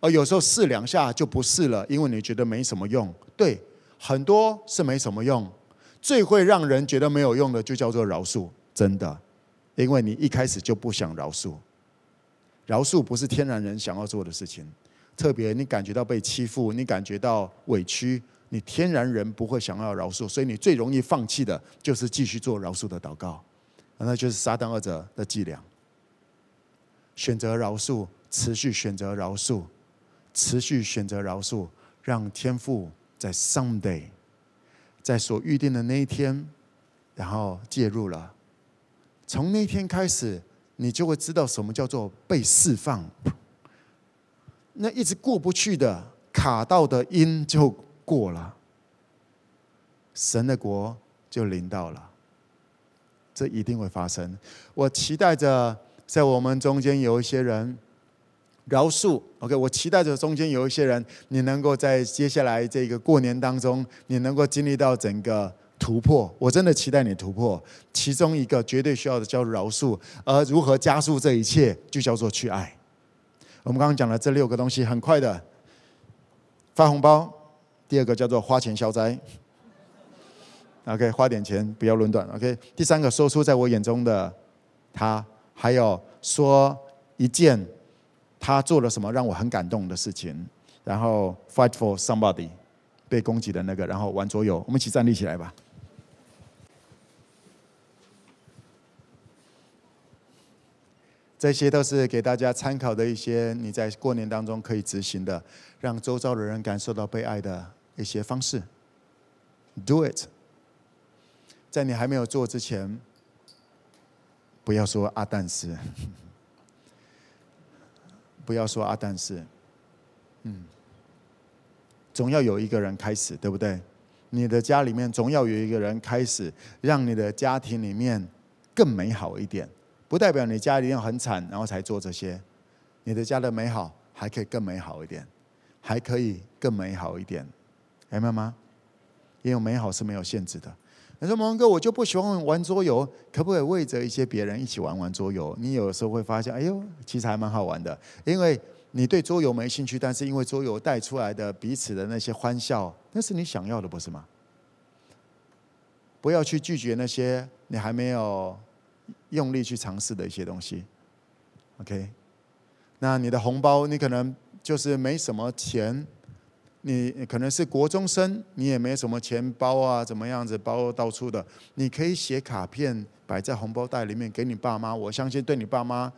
而有时候试两下就不试了，因为你觉得没什么用。对，很多是没什么用。最会让人觉得没有用的，就叫做饶恕，真的，因为你一开始就不想饶恕。饶恕不是天然人想要做的事情，特别你感觉到被欺负，你感觉到委屈，你天然人不会想要饶恕，所以你最容易放弃的就是继续做饶恕的祷告，那就是撒旦二者的伎俩。选择饶恕，持续选择饶恕，持续选择饶恕，让天父在 someday。在所预定的那一天，然后介入了。从那天开始，你就会知道什么叫做被释放。那一直过不去的卡到的音就过了，神的国就临到了。这一定会发生。我期待着，在我们中间有一些人。饶恕，OK，我期待着中间有一些人，你能够在接下来这个过年当中，你能够经历到整个突破。我真的期待你突破。其中一个绝对需要的叫饶恕，而如何加速这一切，就叫做去爱。我们刚刚讲了这六个东西，很快的发红包。第二个叫做花钱消灾，OK，花点钱不要论断，OK。第三个说出在我眼中的他，还有说一件。他做了什么让我很感动的事情？然后 fight for somebody，被攻击的那个，然后玩桌游。我们一起站立起来吧。这些都是给大家参考的一些你在过年当中可以执行的，让周遭的人感受到被爱的一些方式。Do it。在你还没有做之前，不要说阿但是。不要说啊，但是，嗯，总要有一个人开始，对不对？你的家里面总要有一个人开始，让你的家庭里面更美好一点。不代表你家里面很惨，然后才做这些。你的家的美好还可以更美好一点，还可以更美好一点，明白吗？因为美好是没有限制的。你说：“蒙哥，我就不喜欢玩桌游，可不可以为着一些别人一起玩玩桌游？”你有时候会发现，哎呦，其实还蛮好玩的。因为你对桌游没兴趣，但是因为桌游带出来的彼此的那些欢笑，那是你想要的，不是吗？不要去拒绝那些你还没有用力去尝试的一些东西。OK，那你的红包，你可能就是没什么钱。你可能是国中生，你也没什么钱包啊，怎么样子包到处的？你可以写卡片摆在红包袋里面给你爸妈。我相信对你爸妈，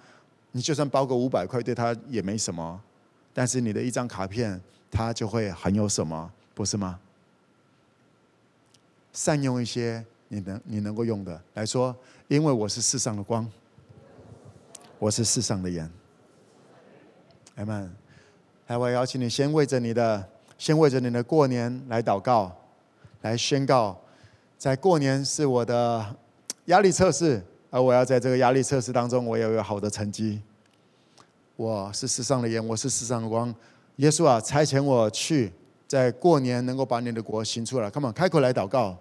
你就算包个五百块，对他也没什么。但是你的一张卡片，他就会很有什么，不是吗？善用一些你能你能够用的来说，因为我是世上的光，我是世上的盐。阿门。来，我邀请你先为着你的。先为着你的过年来祷告，来宣告，在过年是我的压力测试，而我要在这个压力测试当中，我要有好的成绩。我是世上的盐，我是世上的光。耶稣啊，差遣我去，在过年能够把你的国行出来。Come on，开口来祷告。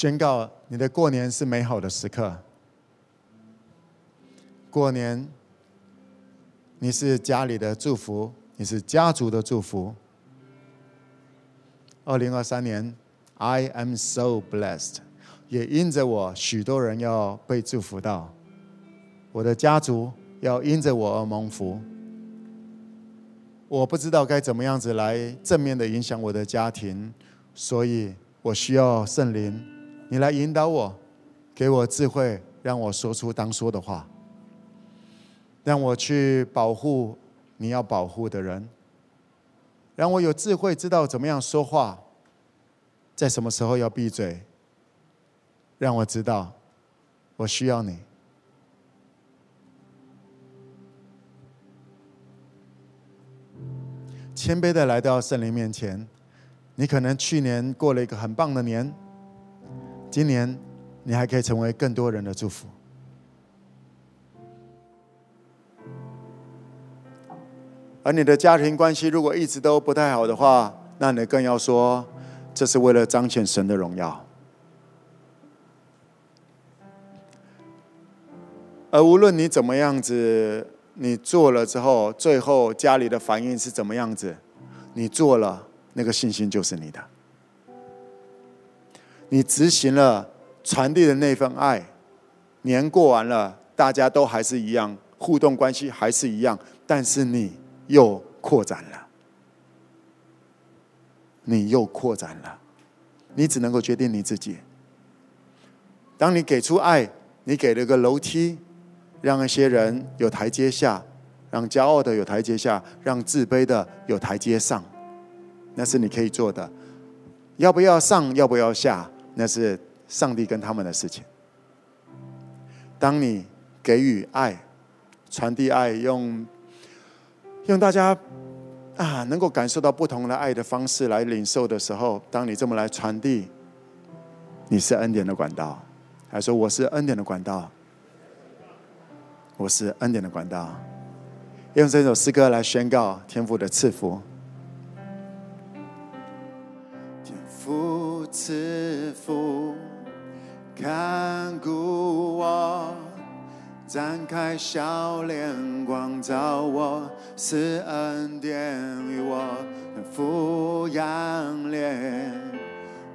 宣告你的过年是美好的时刻。过年，你是家里的祝福，你是家族的祝福。二零二三年，I am so blessed，也因着我，许多人要被祝福到。我的家族要因着我而蒙福。我不知道该怎么样子来正面的影响我的家庭，所以我需要圣灵。你来引导我，给我智慧，让我说出当说的话，让我去保护你要保护的人，让我有智慧知道怎么样说话，在什么时候要闭嘴，让我知道我需要你。谦卑的来到圣灵面前。你可能去年过了一个很棒的年，今年你还可以成为更多人的祝福。而你的家庭关系如果一直都不太好的话，那你更要说，这是为了彰显神的荣耀。而无论你怎么样子，你做了之后，最后家里的反应是怎么样子，你做了。那个信心就是你的，你执行了传递的那份爱，年过完了，大家都还是一样，互动关系还是一样，但是你又扩展了，你又扩展了，你只能够决定你自己。当你给出爱，你给了个楼梯，让一些人有台阶下，让骄傲的有台阶下，让自卑的有台阶上。那是你可以做的，要不要上，要不要下，那是上帝跟他们的事情。当你给予爱、传递爱，用用大家啊能够感受到不同的爱的方式来领受的时候，当你这么来传递，你是恩典的管道，还说我是恩典的管道，我是恩典的管道，用这首诗歌来宣告天父的赐福。看顾我，展开笑脸光照我，赐恩典与我，抚养怜，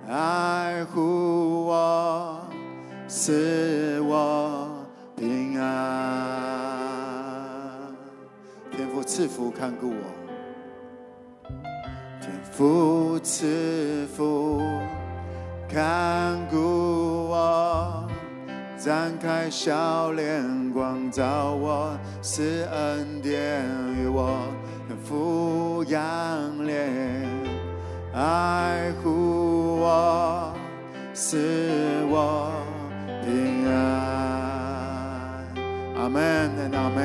爱护我，赐我平安。天父赐福，看顾我，天父赐福。看顾我，展开笑脸光照我，赐恩典与我，抚养怜，爱护我，使我平安。阿门，阿门。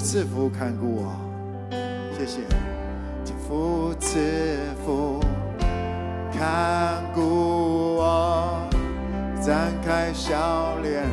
赐福看顾我，谢谢。天父赐福看顾我，展开笑脸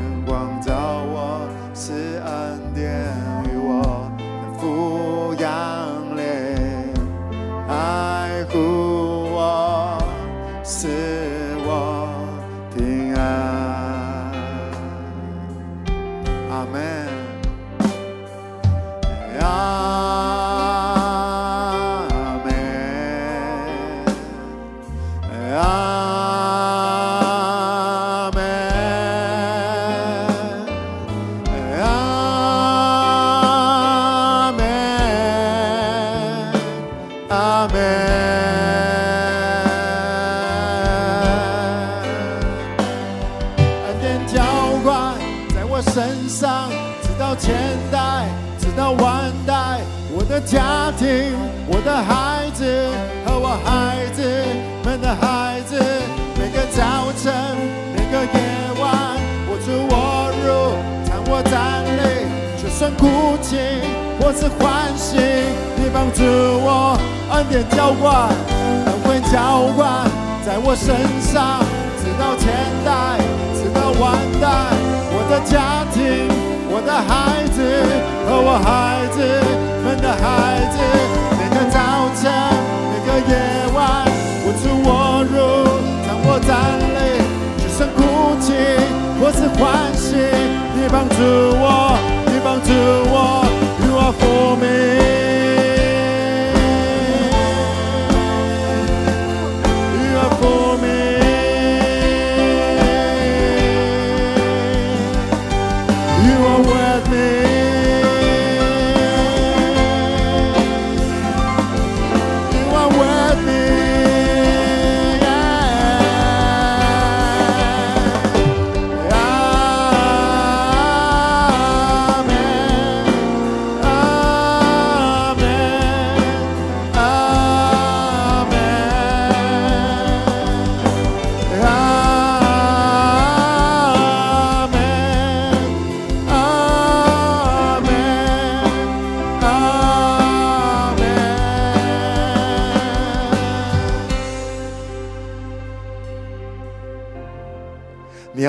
是欢喜，你帮助我恩典浇灌，恩惠浇灌在我身上，直到千代，直到万代，我的家庭，我的孩子和我孩子们的孩子，每个早晨，每个夜晚，我出我入，当我站立，只剩哭泣，我是欢喜，你帮助我，你帮助我。sua fome.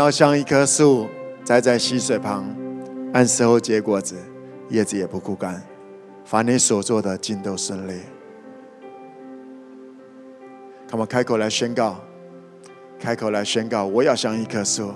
要像一棵树栽在溪水旁，按时候结果子，叶子也不枯干。凡你所做的，尽都顺利。他们开口来宣告，开口来宣告，我要像一棵树。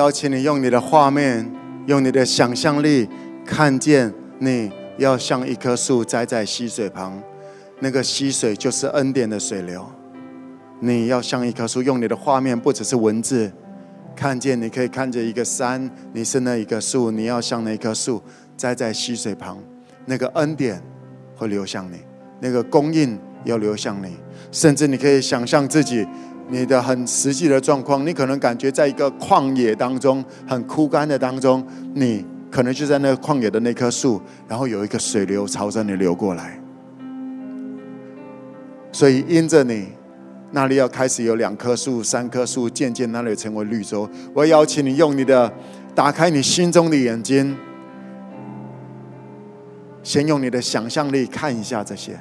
邀请你用你的画面，用你的想象力，看见你要像一棵树栽在溪水旁，那个溪水就是恩典的水流。你要像一棵树，用你的画面，不只是文字，看见你可以看着一个山，你是那一棵树，你要像那一棵树栽在溪水旁，那个恩典会流向你，那个供应要流向你，甚至你可以想象自己。你的很实际的状况，你可能感觉在一个旷野当中，很枯干的当中，你可能就在那个旷野的那棵树，然后有一个水流朝着你流过来。所以因着你，那里要开始有两棵树、三棵树，渐渐那里成为绿洲。我邀请你用你的打开你心中的眼睛，先用你的想象力看一下这些。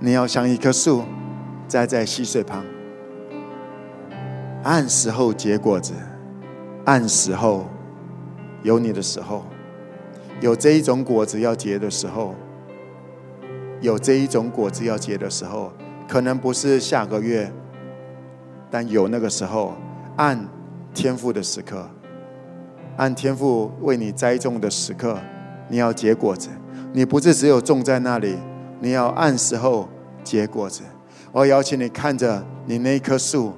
你要像一棵树，栽在溪水旁，按时候结果子，按时候有你的时候，有这一种果子要结的时候，有这一种果子要结的时候，可能不是下个月，但有那个时候，按天赋的时刻，按天赋为你栽种的时刻，你要结果子，你不是只有种在那里。你要按时候结果子。我邀请你看着你那棵树，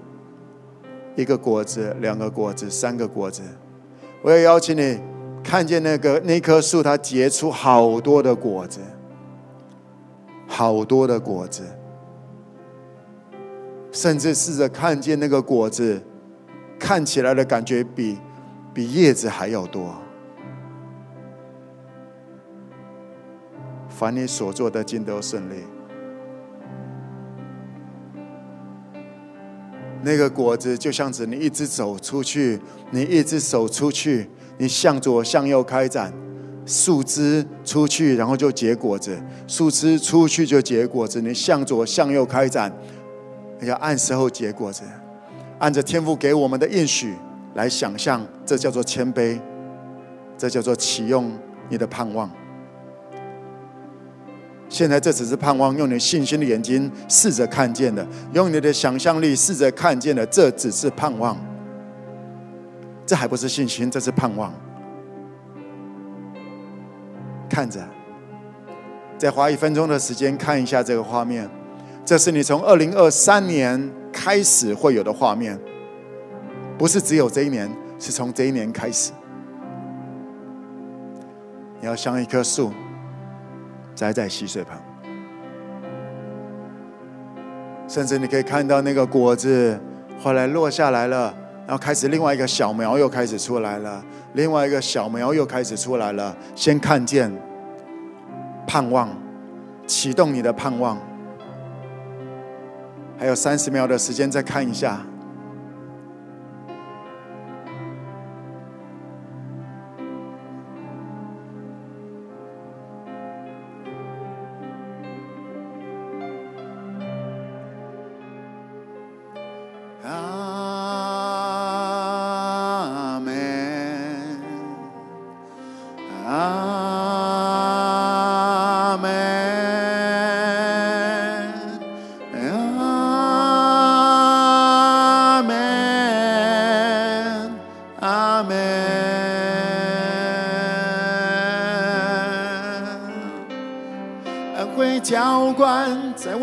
一个果子，两个果子，三个果子。我要邀请你看见那个那棵树，它结出好多的果子，好多的果子，甚至试着看见那个果子看起来的感觉比比叶子还要多。凡你所做的，尽都顺利。那个果子就像是你一直走出去，你一直走出去，你向左向右开展，树枝出去，然后就结果子；树枝出去就结果子。你向左向右开展，要按时候结果子，按着天父给我们的应许来想象，这叫做谦卑，这叫做启用你的盼望。现在这只是盼望，用你信心的眼睛试着看见的，用你的想象力试着看见的，这只是盼望。这还不是信心，这是盼望。看着，再花一分钟的时间看一下这个画面，这是你从二零二三年开始会有的画面，不是只有这一年，是从这一年开始。你要像一棵树。栽在溪水旁，甚至你可以看到那个果子后来落下来了，然后开始另外一个小苗又开始出来了，另外一个小苗又开始出来了。先看见盼望，启动你的盼望。还有三十秒的时间，再看一下。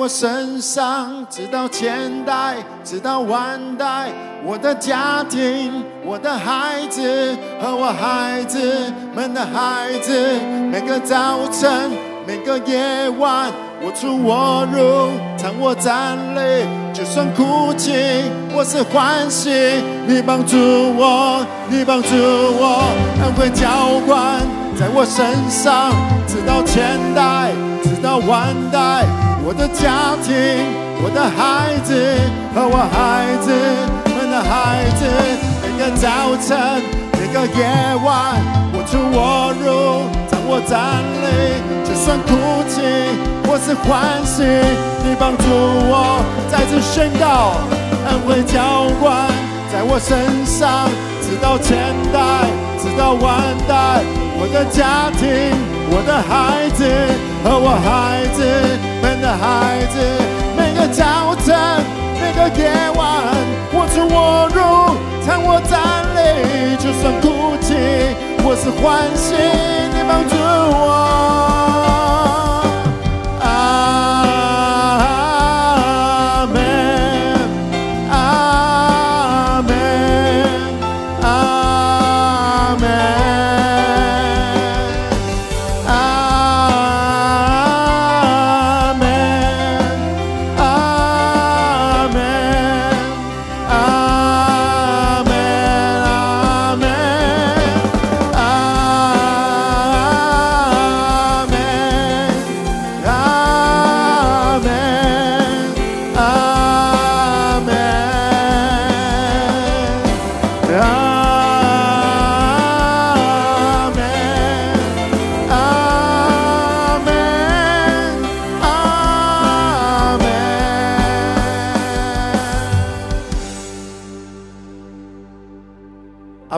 身上，直到千代，直到万代。我的家庭，我的孩子和我孩子们的孩子，每个早晨，每个夜晚，我出我入，躺卧站立，就算哭泣，我是欢喜。你帮助我，你帮助我，恩惠浇灌在我身上，直到千代，直到万代。我的家庭，我的孩子和我孩子。们的。孩子，每个早晨，每个夜晚，我出我入，掌握站立，就算哭泣，或是欢喜。你帮助我，再次宣告，恩惠浇灌在我身上，直到千代，直到万代。我的家庭，我的孩子。和我孩子。孩子，每个早晨。每个夜晚，我出我入，躺卧站立，就算哭泣，我是欢喜，你帮助我。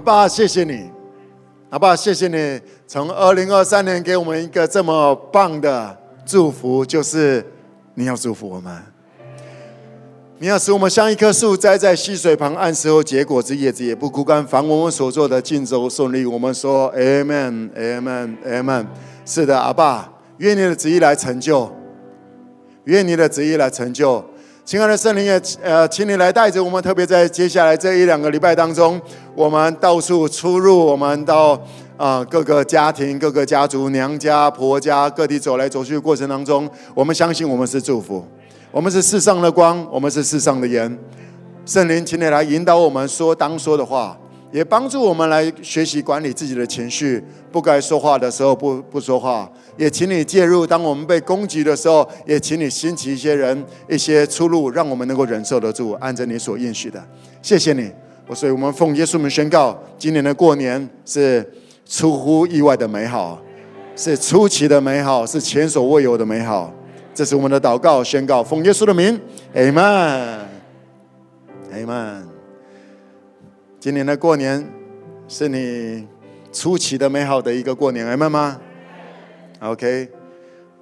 爸，谢谢你，阿爸，谢谢你，从二零二三年给我们一个这么棒的祝福，就是你要祝福我们，你要使我们像一棵树栽在溪水旁，按时候结果子，叶子也不枯干，凡我们所做的尽都顺利。我们说，Amen，Amen，Amen。是的，阿爸，愿你的旨意来成就，愿你的旨意来成就。亲爱的圣灵也，呃，请你来带着我们，特别在接下来这一两个礼拜当中，我们到处出入，我们到啊、各个家庭、各个家族、娘家、婆家各地走来走去的过程当中，我们相信我们是祝福，我们是世上的光，我们是世上的盐。圣灵，请你来引导我们说当说的话。也帮助我们来学习管理自己的情绪，不该说话的时候不不说话。也请你介入，当我们被攻击的时候，也请你兴起一些人、一些出路，让我们能够忍受得住，按着你所应许的。谢谢你，我所以我们奉耶稣名宣告，今年的过年是出乎意外的美好，是出奇的美好，是前所未有的美好。这是我们的祷告宣告，奉耶稣的名，Amen，Amen。今年的过年是你出奇的美好的一个过年，明白吗？OK，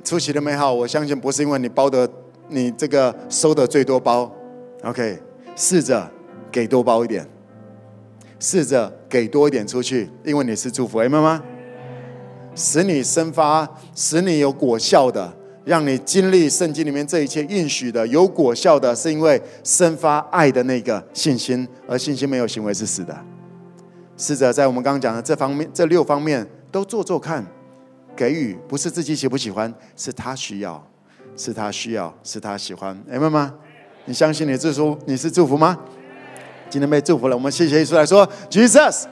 出奇的美好，我相信不是因为你包的，你这个收的最多包，OK，试着给多包一点，试着给多一点出去，因为你是祝福，明白吗？使你生发，使你有果效的。让你经历圣经里面这一切应许的有果效的，是因为生发爱的那个信心，而信心没有行为是死的。试着在我们刚刚讲的这方面，这六方面都做做看。给予不是自己喜不喜欢，是他需要，是他需要，是他喜欢。明白吗？你相信你祝福，你是祝福吗？今天被祝福了，我们谢谢耶稣来说，Jesus,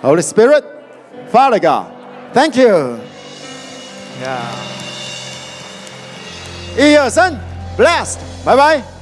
Holy Spirit, Father God, Thank you. Yeah. 一二三，blast，拜拜。